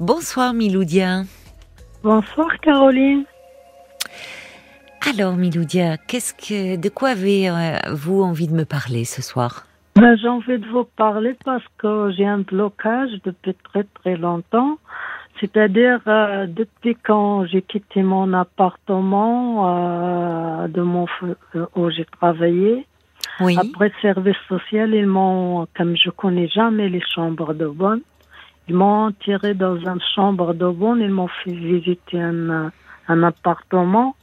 Bonsoir Miloudia. Bonsoir Caroline. Alors Miloudia, qu'est-ce que, de quoi avez-vous envie de me parler ce soir? Ben, J'ai envie de vous parler parce que j'ai un blocage depuis très très longtemps. C'est-à-dire euh, depuis quand j'ai quitté mon appartement euh, de mon euh, où j'ai travaillé. Oui. Après service social, ils m'ont, comme je connais jamais les chambres de bonne, ils m'ont tiré dans une chambre de bonne, ils m'ont fait visiter un, un appartement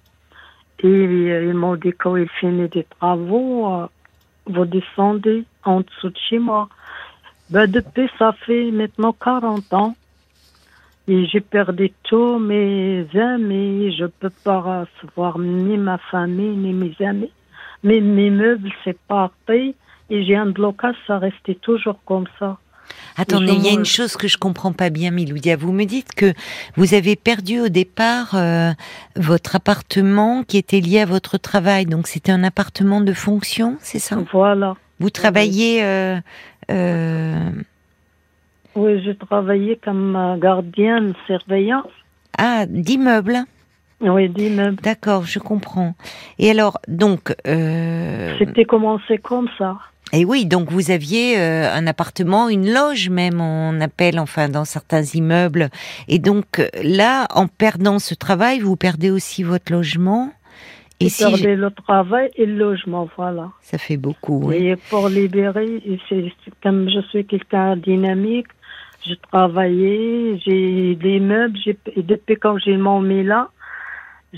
et ils m'ont dit quand il finit des travaux, vous descendez en dessous de chez moi. Ben, depuis, ça fait maintenant 40 ans. Et j'ai perdu tous mes amis. Je peux pas recevoir ni ma famille, ni mes amis. Mes meubles, c'est parti. Et j'ai un blocage, ça restait toujours comme ça. Attendez, il y a une chose que je comprends pas bien, Miloudia. Vous me dites que vous avez perdu au départ euh, votre appartement qui était lié à votre travail. Donc c'était un appartement de fonction, c'est ça? Voilà. Vous travaillez euh, euh, Oui, je travaillais comme gardienne surveillance. Ah, d'immeuble Oui, d'immeuble. D'accord, je comprends. Et alors, donc... C'était commencé comme ça. Et oui, donc vous aviez euh, un appartement, une loge même, on appelle enfin dans certains immeubles. Et donc là, en perdant ce travail, vous perdez aussi votre logement. Et si perdez le travail et le logement, voilà. Ça fait beaucoup. Oui. Et pour libérer, c'est comme je suis quelqu'un dynamique, je travaillais, j'ai des meubles, et depuis quand j'ai mon là,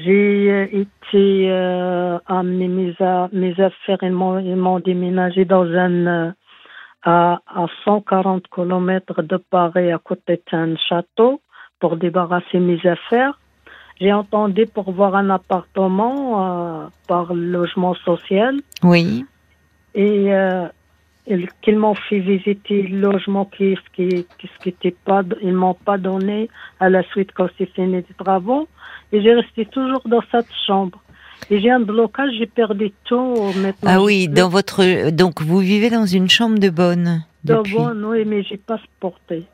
j'ai euh, été euh, amener mes, mes affaires, ils m'ont déménagé dans un euh, à, à 140 km de Paris, à côté d'un château, pour débarrasser mes affaires. J'ai entendu pour voir un appartement euh, par logement social. Oui. Et euh, qu'ils m'ont fait visiter le logement qui, qui, qui, était pas, ils m'ont pas donné à la suite quand c'est fini les travaux. Et j'ai resté toujours dans cette chambre. Et j'ai un blocage, j'ai perdu tout maintenant. Ah oui, dans votre donc vous vivez dans une chambre de bonne. De bonne, oui, mais j'ai pas supporté.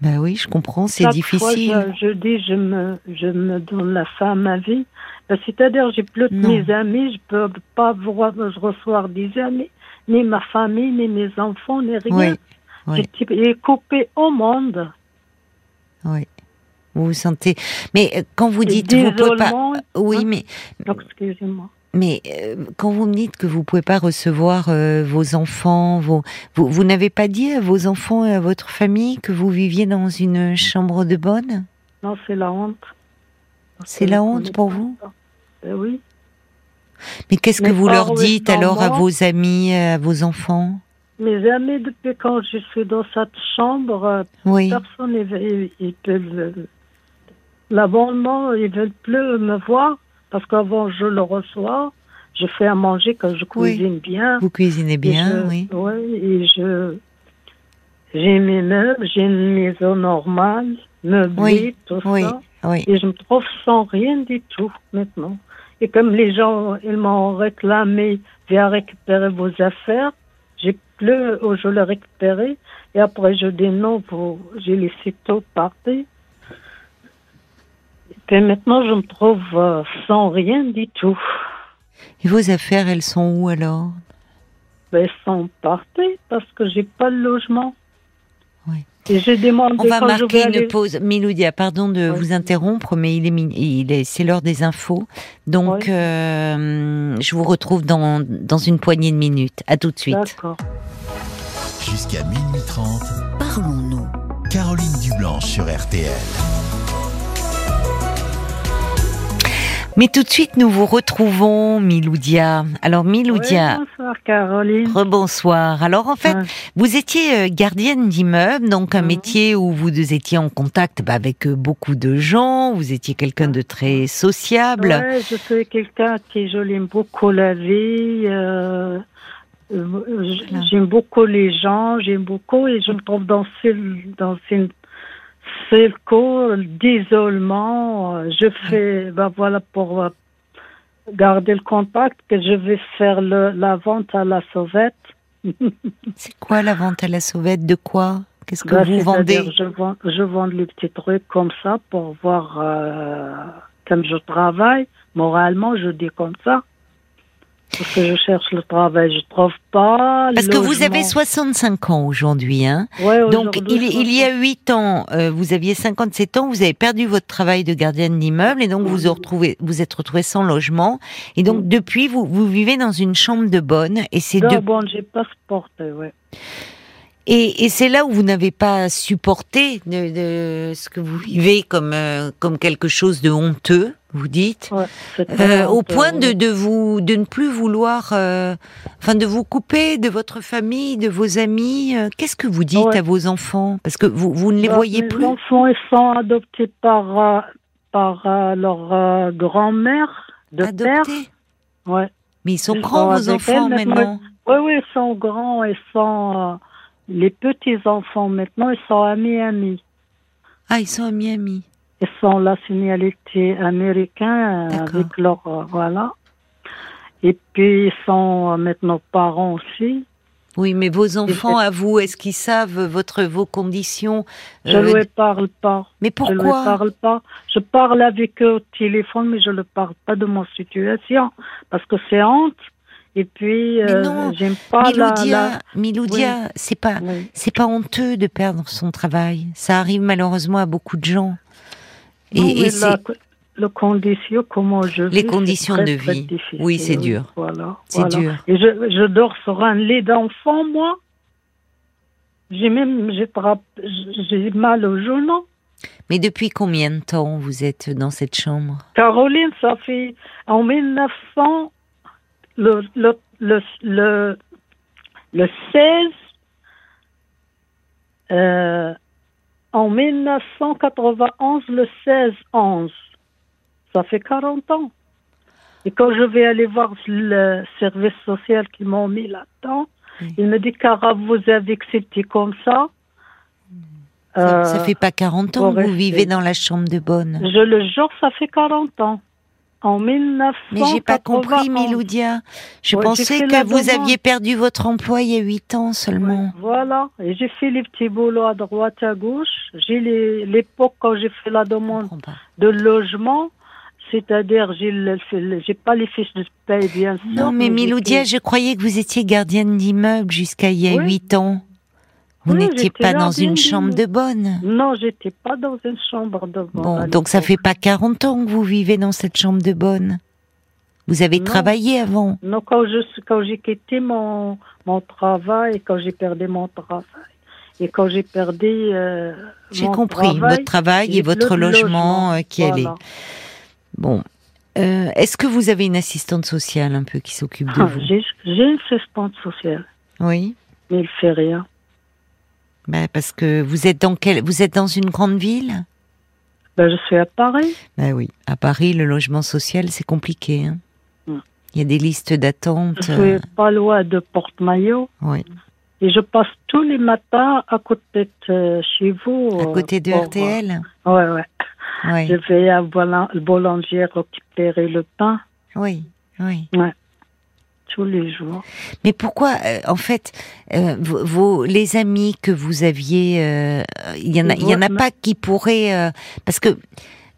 Ben oui, je comprends, c'est difficile. Fois, je, je, dis, je me, je me donne la fin à ma vie. Ben, C'est-à-dire, j'ai plus de mes amis, je peux pas voir, je reçois des amis, ni ma famille, ni mes enfants, ni rien. Oui, oui. J'ai coupé au monde. Oui. Vous vous sentez. Mais quand vous dites vous pouvez pas. Oui, hein? mais. Excusez-moi. Mais euh, quand vous me dites que vous pouvez pas recevoir euh, vos enfants, vos, vous, vous n'avez pas dit à vos enfants et à votre famille que vous viviez dans une chambre de bonne? Non, c'est la honte. C'est la honte pour vous? ben Oui. Mais qu'est-ce que vous leur dites alors à vos amis, à vos enfants? Mes amis, depuis quand je suis dans cette chambre, oui. personne ne peuvent. L'abonnement, ils veulent plus me voir parce qu'avant je le reçois, je fais à manger quand je cuisine oui. bien. Vous cuisinez bien, je, oui. Oui, et je j'ai mes meubles, j'ai une maison normale, meublée, oui. tout oui. ça. Oui. Et je me trouve sans rien du tout maintenant. Et comme les gens, ils m'ont réclamé, viens récupérer vos affaires, j'ai plus où je l'ai récupéré. Et après, je dis non, j'ai laissé tout partir. Et maintenant, je me trouve euh, sans rien du tout. Et vos affaires, elles sont où alors? Ben, Elles sont parties parce que j'ai pas de logement. J'ai demandé On va marquer je une aller... pause. Miloudia, pardon de Oui. vous interrompre, mais il est, il est, c'est l'heure des infos. Donc, Oui. euh, je vous retrouve dans, dans une poignée de minutes. À tout de suite. D'accord. Jusqu'à minuit 30, Parlons-nous. Caroline Dublanche sur RTL. Mais tout de suite, nous vous retrouvons, Miloudia. Alors, Miloudia, Oui, bonsoir, Caroline. rebonsoir. Alors, en fait, vous étiez euh, gardienne d'immeuble, donc un métier où vous étiez en contact bah, avec euh, beaucoup de gens, vous étiez quelqu'un de très sociable. Ouais, je suis quelqu'un qui j'aime beaucoup la vie. euh, j'aime beaucoup les gens, j'aime beaucoup et je me trouve dans ce dans une cercle d'isolement. Je fais, ben voilà, pour euh, garder le contact, que je vais faire le, la vente à la sauvette. C'est quoi la vente à la sauvette? De quoi? Qu'est-ce que Bah, vous vendez? je vends, je vends les petits trucs comme ça pour voir euh, comme je travaille. Moralement, je dis comme ça. Parce que je cherche le travail, je trouve pas. Parce que vous avez 65 ans aujourd'hui, hein Ouais, Donc, il, il y a 8 ans, euh, vous aviez 57 ans, vous avez perdu votre travail de gardienne d'immeuble et donc vous vous retrouvez, vous êtes retrouvé sans logement. Et donc, depuis, vous, vous vivez dans une chambre de bonne et c'est de- bon, j'ai pas supporté, ouais. Et, et c'est là où vous n'avez pas supporté de, de ce que vous vivez comme euh, comme quelque chose de honteux, vous dites. ouais Euh, au point de, de vous de ne plus vouloir euh, enfin de vous couper de votre famille de vos amis euh, qu'est-ce que vous dites Ouais. à vos enfants? Parce que vous vous ne les Bah, voyez mes plus enfants, ils sont adoptés par, euh, par euh, leur euh, grand-mère de père. adoptés? Ouais. mais ils sont Ils grands vos enfants maintenant Oui, oui, ils sont grands, ils sont. Les petits-enfants maintenant, ils sont à Miami. ah ils sont à Miami Ils sont la signalité américain euh, avec leur. euh, voilà. Et puis, ils sont euh, maintenant parents aussi. oui mais vos enfants à vous est-ce qu'ils savent votre vos conditions Je euh, ne lui parle pas. mais Je ne pourquoi parle pas. Je parle avec eux au téléphone, mais je ne parle pas de mon situation parce que c'est honte. Et puis, euh, non, j'aime pas. Miloudia la... Miloudia c'est pas Oui. c'est pas honteux de perdre son travail ça arrive malheureusement à beaucoup de gens et, Non, et mais c'est- la, le condition, comment je vis, Les conditions très, de vie. Oui, c'est dur. Voilà. C'est voilà. dur. Et je, je dors sur un lit d'enfant, moi. J'ai même, j'ai mal au genou. Mais depuis combien de temps vous êtes dans cette chambre? Caroline, ça fait en 1900, le, le, le, le, le 16, euh, en 1991, le 16-11. Ça fait 40 ans. Et quand je vais aller voir le service social qu'ils m'ont mis là-dedans, Oui. il me dit, Cara, vous avez accepté comme ça. ça, Euh, ça fait pas 40 ans que vous rester. vivez dans la chambre de bonne. Je le jure, ça fait 40 ans. En 1991. Mais j'ai pas compris, Miloudia. Je Ouais, pensais que vous demande. aviez perdu votre emploi il y a 8 ans seulement. Ouais, voilà. Et j'ai fait les petits boulots à droite, à gauche. J'ai l'époque quand j'ai fait la demande de logement. C'est-à-dire, j'ai pas les fiches de paye, bien sûr. Non, mais fait- je croyais que vous étiez gardienne d'immeuble jusqu'à il y a Oui. 8 ans. Vous Oui, n'étiez pas dans une chambre de bonne. Non, j'étais pas dans une chambre de bonne. Bon, donc ça fait pas 40 ans que vous vivez dans cette chambre de bonne. Vous avez Non. travaillé avant. Non, quand je quand j'ai quitté mon mon travail, quand j'ai perdu mon travail, et quand j'ai perdu. euh, J'ai compris travail, votre travail et votre logement, euh, qui allait. Voilà. Bon. Euh, Est-ce que vous avez une assistante sociale un peu qui s'occupe de Ah, vous? J'ai j'ai une assistante sociale, Oui. mais il fait rien. Bah, parce que vous êtes dans quelle Vous êtes dans une grande ville? Ben, je suis à Paris. Bah oui. À Paris, le logement social, c'est compliqué. hein. Mm. Il y a des listes d'attente. Je euh, suis pas loin de Porte-Maillot. oui. Et je passe tous les matins à côté de euh, chez vous. À euh, côté de pour, RTL. euh, ouais, ouais. Oui. Je vais à Boula- le boulanger récupérer le pain Oui. Oui. Tous les jours. Mais pourquoi, euh, en fait, euh, vos, vos- les amis que vous aviez, euh, il y en a, il y en a pas qui pourraient, euh, parce que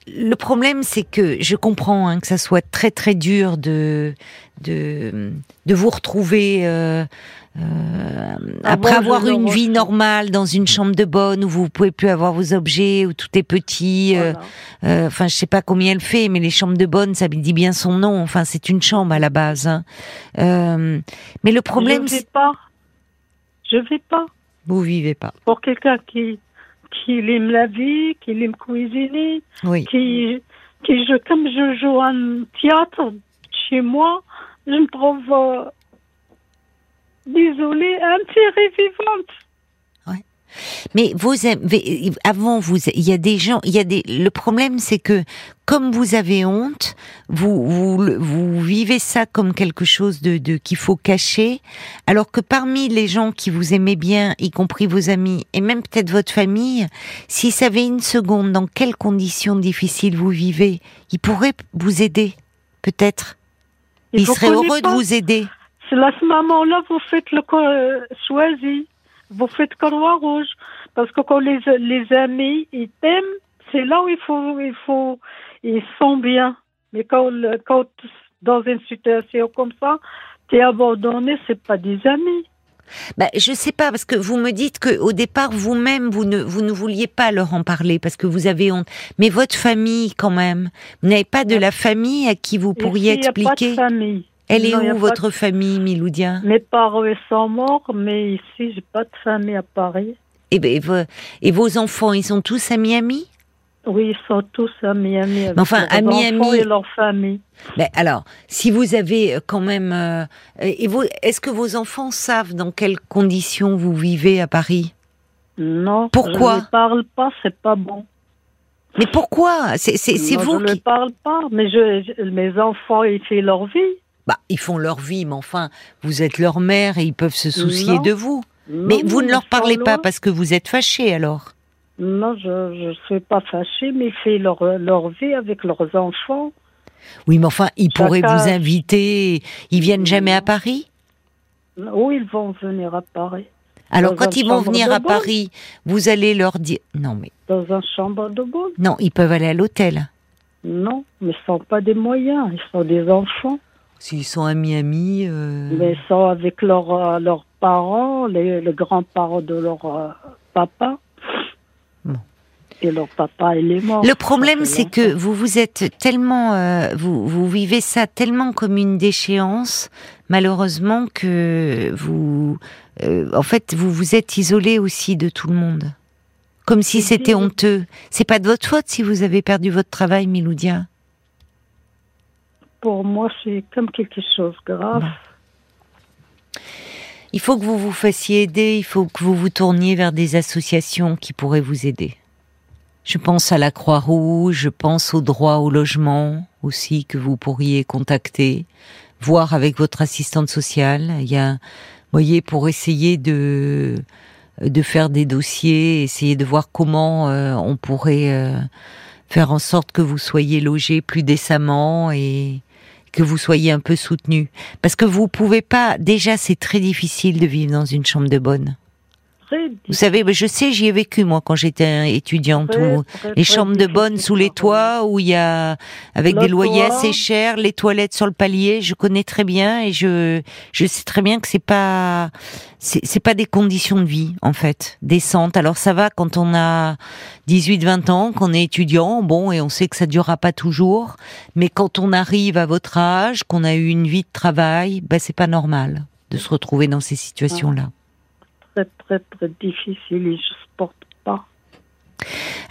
le problème, c'est que je comprends hein, que ça soit très très dur de de de vous retrouver. euh, euh, après moi, avoir une vie normale dans une chambre de bonne où vous pouvez plus avoir vos objets où tout est petit, euh, Voilà. euh, enfin, je sais pas combien elle fait, mais les chambres de bonne, ça dit bien son nom. Enfin, c'est une chambre à la base. hein. Euh, mais le problème, je vais pas. Je vais pas. vous vivez pas. Pour quelqu'un qui qui aime la vie, qui aime cuisiner, Oui. qui qui je comme je joue un théâtre chez moi, je me trouve désolée, un petit vivante. Mais vous avant vous, il y a des gens, il y a des. Le problème, c'est que comme vous avez honte, vous vous vous vivez ça comme quelque chose de, de qu'il faut cacher, alors que parmi les gens qui vous aimaient bien, y compris vos amis et même peut-être votre famille, s'ils savaient une seconde dans quelles conditions difficiles vous vivez, ils pourraient vous aider, peut-être. Ils seraient heureux de vous aider. C'est là ce moment-là, vous faites le euh, choisi, vous faites Croix Rouge. Parce que quand les, les amis, ils t'aiment, c'est là où il faut, il faut, ils sont bien. Mais quand, quand dans une situation comme ça, tu es abandonné, c'est pas des amis. Bah, je sais pas parce que vous me dites que au départ vous-même vous ne vous ne vouliez pas leur en parler parce que vous avez honte. Mais votre famille quand même, vous n'avez pas de la famille à qui vous pourriez Ici, il y a pas de expliquer. famille. Elle est Non, où votre de- famille, Miloudia? Mes parents sont morts, mais ici j'ai pas de famille à Paris. et, ben, et vos enfants, ils sont tous à Miami? Oui, ils sont tous à Miami. avec enfin, à Miami- et leur famille. Ben, alors, si vous avez euh, quand même, euh, et vous, est-ce que vos enfants savent dans quelles conditions vous vivez à Paris? Non. Pourquoi? Je ne parle pas, c'est pas bon. Mais pourquoi? C'est vous Je ne qui. parle pas, mais je, je- mes enfants, ils font leur vie. Bah, ils font leur vie, mais enfin, vous êtes leur mère et ils peuvent se soucier Non. de vous. Non, Mais vous ne leur parlez pas parce que vous êtes fâché alors. Non, je ne suis pas fâchée, mais font leur, leur vie avec leurs enfants. Oui, mais enfin, ils Chacun- pourraient vous inviter. Ils viennent jamais à Paris? Où ils vont venir à Paris Alors, Dans quand ils vont venir à. Paris, vous allez leur dire. Non, mais. Dans une chambre de bonne Non, ils peuvent aller à l'hôtel. Non, mais ils ne sont pas des moyens, ils sont des enfants. S'ils sont à Miami. euh, Mais ils sont avec leurs euh, leurs parents, les, les grands-parents de leur euh, papa. Bon. Et leur papa, il est mort. Le problème, c'est que vous vous êtes tellement, euh, vous, vous vivez ça tellement comme une déchéance, malheureusement que vous, en fait, vous vous êtes isolé aussi de tout le monde, comme si c'était honteux. C'est pas de votre faute si vous avez perdu votre travail, Miloudia. Pour moi, c'est comme quelque chose de grave. Il faut que vous vous fassiez aider, il faut que vous vous tourniez vers des associations qui pourraient vous aider. Je pense à la Croix-Rouge, je pense au droit au logement aussi que vous pourriez contacter, voir avec votre assistante sociale. Il y a, voyez, pour essayer de de faire des dossiers, essayer de voir comment euh, on pourrait euh, faire en sorte que vous soyez logé plus décemment et que vous soyez un peu soutenu. Parce que vous pouvez pas. Déjà, c'est très difficile de vivre dans une chambre de bonne. Très Vous savez, mais je sais, j'y ai vécu moi quand j'étais étudiante. Très, Où très, les chambres de bonne sous les toits, où il y a avec des loyers toit. assez chers, les toilettes sur le palier. Je connais très bien et je je sais très bien que c'est pas c'est c'est pas des conditions de vie en fait décentes. Alors ça va quand on a 18-20 ans, qu'on est étudiant, bon et on sait que ça durera pas toujours. Mais quand on arrive à votre âge, qu'on a eu une vie de travail, ben c'est pas normal de se retrouver dans ces situations là. Très, très, très difficile et je supporte pas.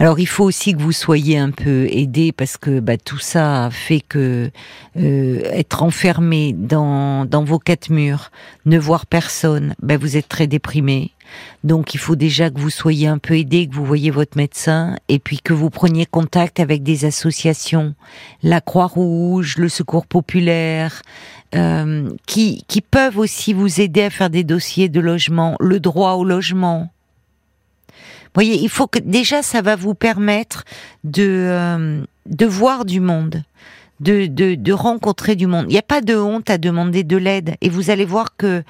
Alors il faut aussi que vous soyez un peu aidé parce que bah, tout ça fait que euh, être enfermé dans, dans vos quatre murs, ne voir personne, bah, vous êtes très déprimé. Donc il faut déjà que vous soyez un peu aidé, que vous voyez votre médecin et puis que vous preniez contact avec des associations, la Croix-Rouge, le Secours populaire, euh, qui, qui peuvent aussi vous aider à faire des dossiers de logement, le droit au logement voyez, il faut que déjà ça va vous permettre de euh, de voir du monde, de, de de rencontrer du monde. Il n'y a pas de honte à demander de l'aide et vous allez voir que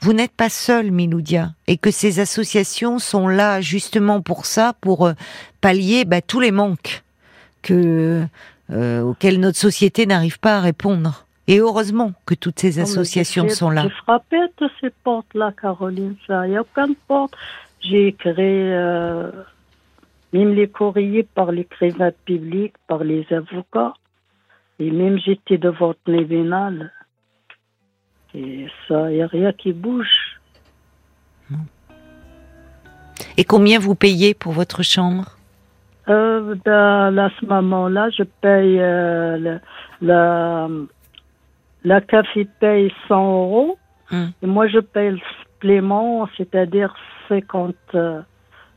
vous n'êtes pas seul, Miloudia, et que ces associations sont là justement pour ça, pour euh, pallier bah, tous les manques que euh, auxquels notre société n'arrive pas à répondre. Et heureusement que toutes ces associations sont là. J'ai frappé toutes ces portes-là, Caroline. Ça, il n'y a aucune porte. J'ai écrit euh, même les courriers par l'écrivain public, par les avocats. Et même j'étais devant le tribunal. Et ça, il n'y a rien qui bouge. Et combien vous payez pour votre chambre? Euh, dans- à ce moment-là, je paye euh, le- la, la café paye 100 euros. Hum. Et moi, je paye le supplément, c'est-à-dire 50 euh,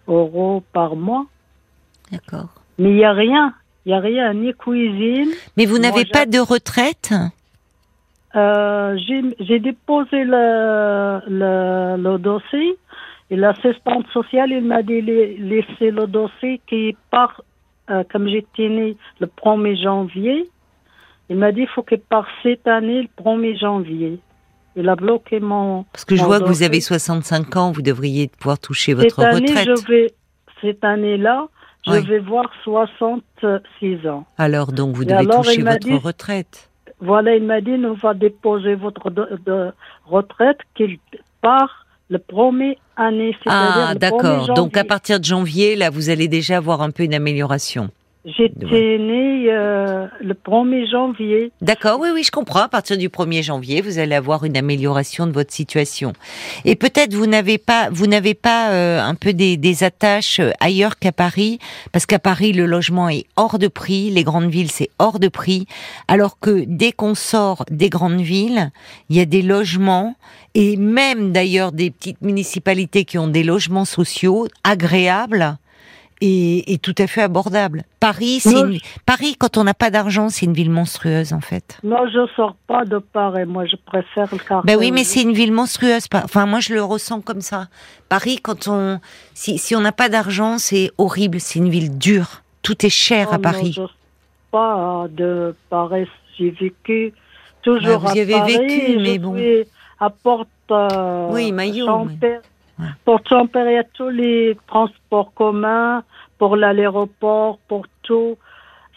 euros par mois. D'accord. Mais il n'y a rien. Il n'y a rien, ni cuisine. Mais vous n'avez pas de retraite? Euh, j'ai déposé le, le, le dossier et l'assistante sociale, il m'a dit la- laisser le dossier qui part, euh, comme j'étais née le 1er janvier, il m'a dit il faut qu'il parte cette année le 1er janvier. Il a bloqué mon. Parce que je vois que vous avez 65 ans, vous devriez pouvoir toucher votre cette année, retraite. je vais, cette année-là, je Oui. vais voir 66 ans. Alors donc vous Et devez alors, toucher votre dit- retraite. Voilà, il m'a dit, on va déposer votre de, de retraite qu'il part le premier année. Ah d'accord. 1er Donc à partir de janvier, là, vous allez déjà avoir un peu une amélioration. J'étais née euh, le 1er janvier. D'accord, oui, oui, je comprends. À partir du 1er janvier, vous allez avoir une amélioration de votre situation. Et peut-être vous n'avez pas, vous n'avez pas euh, un peu des, des attaches euh, ailleurs qu'à Paris, parce qu'à Paris le logement est hors de prix, les grandes villes c'est hors de prix, alors que dès qu'on sort des grandes villes, il y a des logements et même d'ailleurs des petites municipalités qui ont des logements sociaux agréables. Et, tout à fait abordables. Paris, c'est Non, une- Paris, quand on n'a pas d'argent, c'est une ville monstrueuse en fait. Moi, je sors pas de Paris. Moi, je préfère le quartier. Ben oui, mais c'est une ville monstrueuse. Enfin, moi, je le ressens comme ça. Paris, quand on, si, si on n'a pas d'argent, c'est horrible. C'est une ville dure. Tout est cher Oh à non, Paris. je sors pas de Paris. J'ai vécu toujours Bah, vous y avez Paris. vécu, Je mais bon. suis à Porte. euh, Oui, Maillot. Ouais. Y a tous les transports communs pour l'aéroport, pour tout.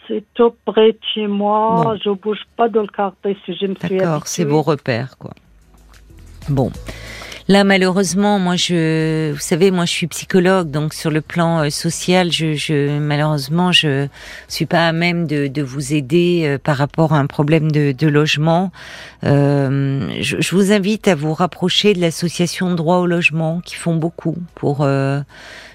C'est tout près de chez moi. Bon. Je bouge pas dans le quartier si je me suis D'accord, c'est vos repères, quoi. Bon. Là, malheureusement, moi, je, vous savez, moi, je suis psychologue, donc sur le plan euh, social, je, je, malheureusement, je suis pas à même de, vous aider euh, par rapport à un problème de, logement. Euh, je, vous invite à vous rapprocher de l'association Droit au logement, qui font beaucoup pour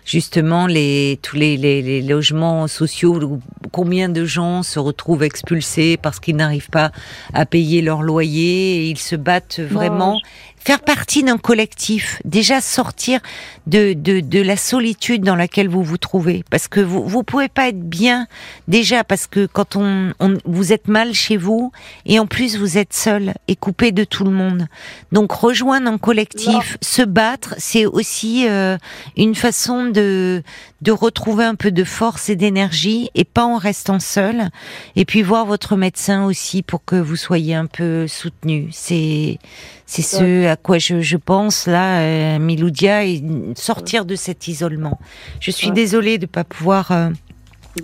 justement les tous les, logements sociaux. Combien de gens se retrouvent expulsés parce qu'ils n'arrivent pas à payer leur loyer et ils se battent vraiment. Faire partie d'un collectif, déjà sortir de, de, de la solitude dans laquelle vous vous trouvez, parce que vous vous pouvez pas être bien déjà parce que quand on, on vous êtes mal chez vous et en plus vous êtes seul et coupé de tout le monde. Donc rejoindre un collectif, se battre, c'est aussi euh, une façon de de retrouver un peu de force et d'énergie et pas en restant seul. Et puis voir votre médecin aussi pour que vous soyez un peu soutenu. C'est c'est ce à quoi je, je pense là, euh, Miloudia, et sortir de cet isolement. Je suis Ouais. désolée de pas pouvoir. euh,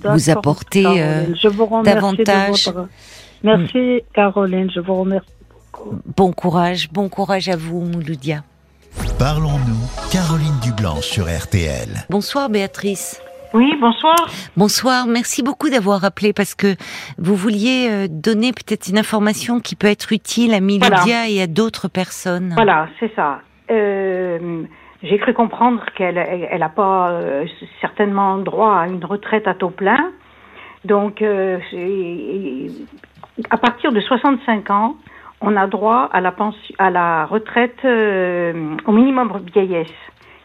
vous apporter, euh, je vous remercie davantage. De votre... Merci, Caroline. Je vous remercie. bon courage, bon courage à vous, Miloudia. Parlons-nous, Caroline Dublanche sur RTL. Bonsoir, Béatrice. Oui, bonsoir. Bonsoir, merci beaucoup d'avoir appelé parce que vous vouliez euh, donner peut-être une information qui peut être utile à Miloudia Voilà. et à d'autres personnes. Voilà, c'est ça. Euh, J'ai cru comprendre qu'elle elle, elle pas euh, certainement droit à une retraite à taux plein. Donc, euh, à partir de 65 ans, on a droit à la, pension, à la retraite au minimum vieillesse,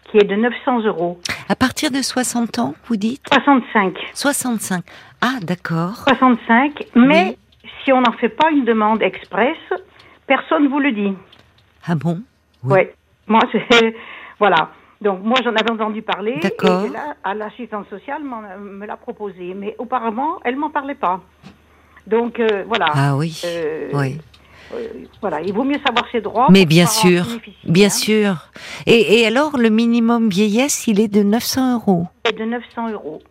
qui est de 900 euros. À partir de 60 ans, vous dites 65. 65. Ah, d'accord. 65, mais si on n'en fait pas une demande express, personne vous le dit. Ah bon? Oui. Ouais. Moi, c'est voilà. Donc moi, j'en avais entendu parler. D'accord. Et là, à l'assistante sociale me l'a proposé, mais auparavant, elle m'en parlait pas. Donc euh, voilà. Ah oui. Euh, oui. Euh, voilà, il vaut mieux savoir ses droits. Mais bien sûr, bien sûr. Et, et alors, le minimum vieillesse, il est de 900 euros. Et de 900 euros.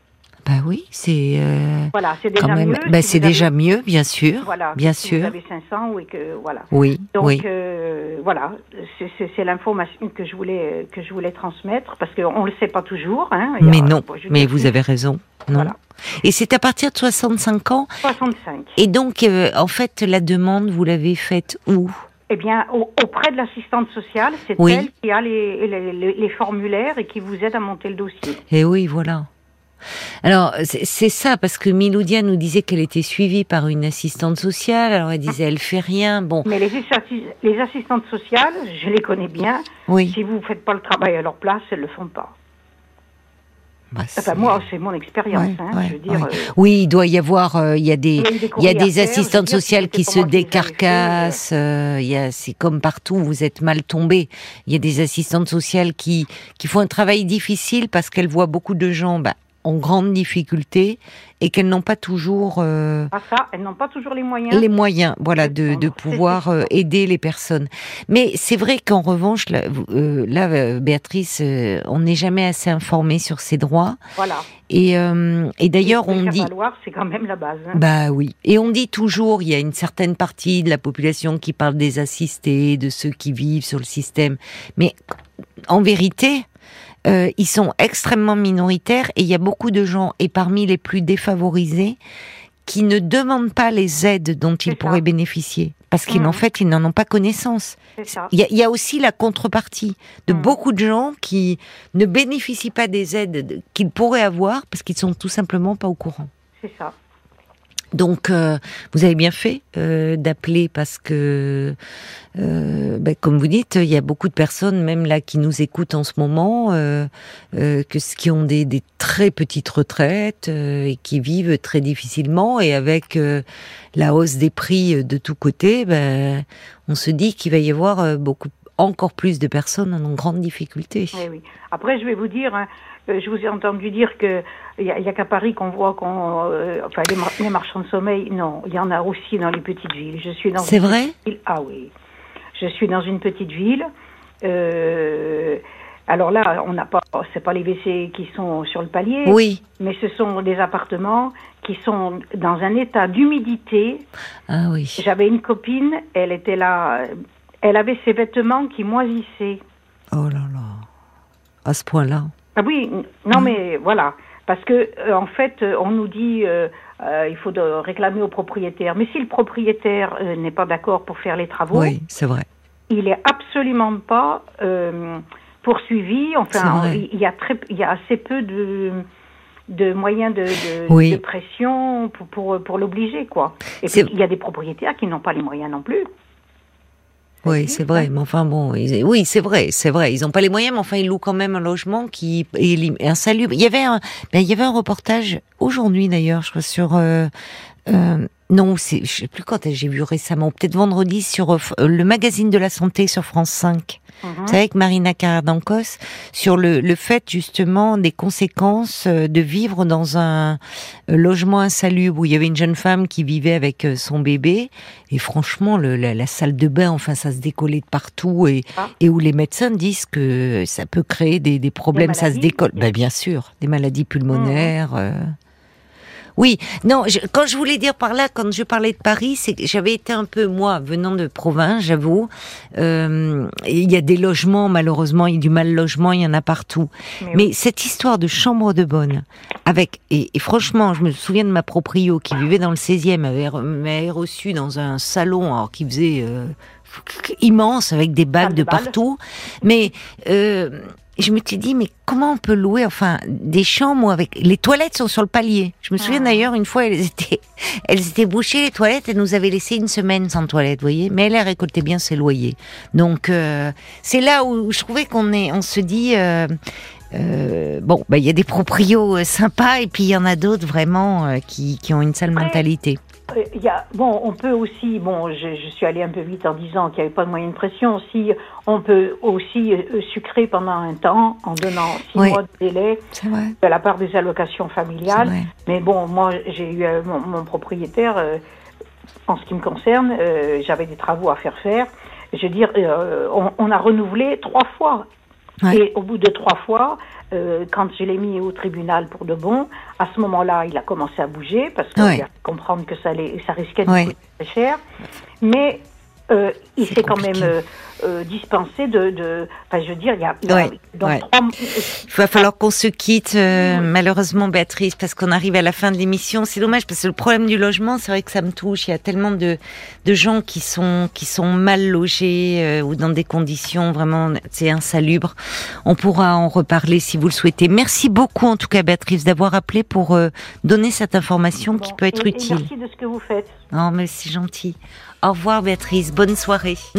Bah oui, c'est euh, Voilà, c'est quand déjà même. mieux. bah, si c'est avez- déjà mieux, bien sûr. Voilà, bien si sûr. Vous avez 500 ou et que voilà. Oui, Donc oui. euh, voilà, c'est- c'est c'est l'information que je voulais que je voulais transmettre parce qu'on le sait pas toujours. Hein, a- Mais non, bon, mais vous avez raison. Non. Voilà. Et c'est à partir de 65 ans? 65. Et donc, euh, en fait, la demande, vous l'avez faite où? Eh bien, au- auprès de l'assistante sociale, c'est Oui. elle qui a les, les, les- les formulaires et qui vous aide à monter le dossier. Eh oui, voilà. Alors, c'est ça, parce que Miloudia nous disait qu'elle était suivie par une assistante sociale. Alors, elle disait, elle fait rien. Bon, Mais les, assi- les assistantes sociales, je les connais bien. oui. Si vous ne faites pas le travail à leur place, elles le font pas. Bah, Enfin, moi, c'est mon expérience. Ouais, hein, ouais, je veux dire, ouais. euh, Oui, il doit y avoir, euh, il y a des, il y a y a assistantes dire, sociales qui se décarcassent. euh, c'est comme partout, vous êtes mal tombé. Il y a des assistantes sociales qui, qui font un travail difficile parce qu'elles voient beaucoup de gens, bah, en grande difficulté et qu'elles n'ont pas toujours euh, Ah ça, elles n'ont pas toujours les moyens. les moyens, voilà, de, pouvoir euh, aider les personnes. Mais c'est vrai qu'en revanche, là, euh, là, Béatrice, on n'est jamais assez informé sur ses droits. Voilà. Et, et d'ailleurs, Le on dit. valoir, c'est quand même la base. hein. Bah oui. Et on dit toujours, il y a une certaine partie de la population qui parle des assistés, de ceux qui vivent sur le système. Mais en vérité, euh, ils sont extrêmement minoritaires et il y a beaucoup de gens, et parmi les plus défavorisés, qui ne demandent pas les aides dont ils ça. pourraient bénéficier. Parce qu'en Mhm. fait, ils n'en ont pas connaissance. Il y, a, il y a aussi la contrepartie de Mhm. beaucoup de gens qui ne bénéficient pas des aides de- qu'ils pourraient avoir parce qu'ils sont tout simplement pas au courant. C'est ça. Donc, euh, vous avez bien fait euh, d'appeler parce que, euh, ben, comme vous dites, il y a beaucoup de personnes, même là, qui nous écoutent en ce moment, qui ont des, très petites retraites et qui vivent très difficilement. Et avec la hausse des prix de tous côtés, ben, on se dit qu'il va y avoir beaucoup, encore plus de personnes en grande difficulté. Eh oui. Après, je vais vous dire, hein, je vous ai entendu dire que il y a, qu'à Paris qu'on voit qu'on, euh, enfin, les, mar- les marchands de sommeil. Non, il y en a aussi dans les petites villes. Je suis dans C'est vrai? ville- Ah oui, je suis dans une petite ville. Euh, alors là, on n'a pas, c'est pas les WC qui sont sur le palier, Oui. mais ce sont des appartements qui sont dans un état d'humidité. Ah oui. J'avais une copine, elle était là, euh, elle avait ses vêtements qui moisissaient. Oh là là. À ce point-là. Ah oui, non mais voilà, parce que euh, en fait, euh, on nous dit euh, euh, il faut de réclamer au propriétaire. Mais si le propriétaire euh, n'est pas d'accord pour faire les travaux, Oui, c'est vrai. il est absolument pas euh, poursuivi. Enfin, il y a très, il y a assez peu de de moyens de, de, Oui. de pression pour pour, pour l'obliger quoi. Et puis il y a des propriétaires qui n'ont pas les moyens non plus. Oui, c'est vrai. Mais enfin bon, ils- oui, c'est vrai, c'est vrai. Ils n'ont pas les moyens, mais enfin ils louent quand même un logement qui est insalubre. Il y avait un, ben, il y avait un reportage aujourd'hui d'ailleurs, je crois sur. euh, euh, non, c'est, je sais plus quand j'ai vu récemment, peut-être vendredi sur euh, le magazine de la santé sur France 5. Mhm. Vous savez, avec Marina Cardancos, sur le, le fait justement des conséquences euh, de vivre dans un euh, logement insalubre où il y avait une jeune femme qui vivait avec euh, son bébé et franchement le, la, la salle de bain, enfin ça se décollait de partout et, Ah. et où les médecins disent que ça peut créer des, des problèmes, ça se décolle. Ben, bien sûr, des maladies pulmonaires. euh. Oui, non, je- quand je voulais dire par là, quand je parlais de Paris, c'est que j'avais été un peu, moi, venant de province, j'avoue, euh, il y a des logements, malheureusement, il y a du mal logement, il y en a partout. Mais Mais cette histoire de chambre de bonne, avec, et, et franchement, je me souviens de ma proprio qui vivait dans le 16e, avait, re- m'avait reçu dans un salon, alors qui faisait euh, immense, avec des bagues de partout. Mais euh, je me suis dit, mais comment on peut louer, enfin, des chambres avec les toilettes sont sur le palier. Je me souviens Ah. d'ailleurs une fois, elles étaient, elles étaient bouchées les toilettes. Elle nous avait laissé une semaine sans toilette, vous voyez. Mais elle a récolté bien ses loyers. Donc euh, c'est là où je trouvais qu'on est, on se dit. Euh, euh, bon, bah, il y a des proprios euh, sympas et puis il y en a d'autres vraiment euh, qui, qui ont une sale mentalité. Euh, y a, bon, on peut aussi, bon, je, je suis allée un peu vite en disant qu'il n'y avait pas de moyen de pression. Si on peut aussi euh, sucrer pendant un temps en donnant six Oui. mois de délai de la part des allocations familiales. Mais bon, moi, j'ai eu euh, mon, mon propriétaire, euh, en ce qui me concerne, j'avais des travaux à faire faire. Je veux dire, on, on a renouvelé trois fois. Ouais. Et au bout de trois fois, euh, quand je l'ai mis au tribunal pour de bon, à ce moment-là, il a commencé à bouger parce qu'il a comprendre que ça, allait, ça risquait de coûter très cher. Mais euh, il s'est quand même. Euh, dispensé de, de. Enfin, je veux dire, il y a. Ouais, dans ouais. trois Il va falloir qu'on se quitte, euh, malheureusement, Béatrice, parce qu'on arrive à la fin de l'émission. C'est dommage, parce que le problème du logement, c'est vrai que ça me touche. Il y a tellement de, de gens qui sont, qui sont mal logés euh, ou dans des conditions vraiment, c'est insalubre. On pourra en reparler si vous le souhaitez. Merci beaucoup, en tout cas, Béatrice, d'avoir appelé pour euh, donner cette information qui Bon, peut être et- et utile. merci de ce que vous faites. Oh, mais c'est gentil. Au revoir, Béatrice. Bonne soirée.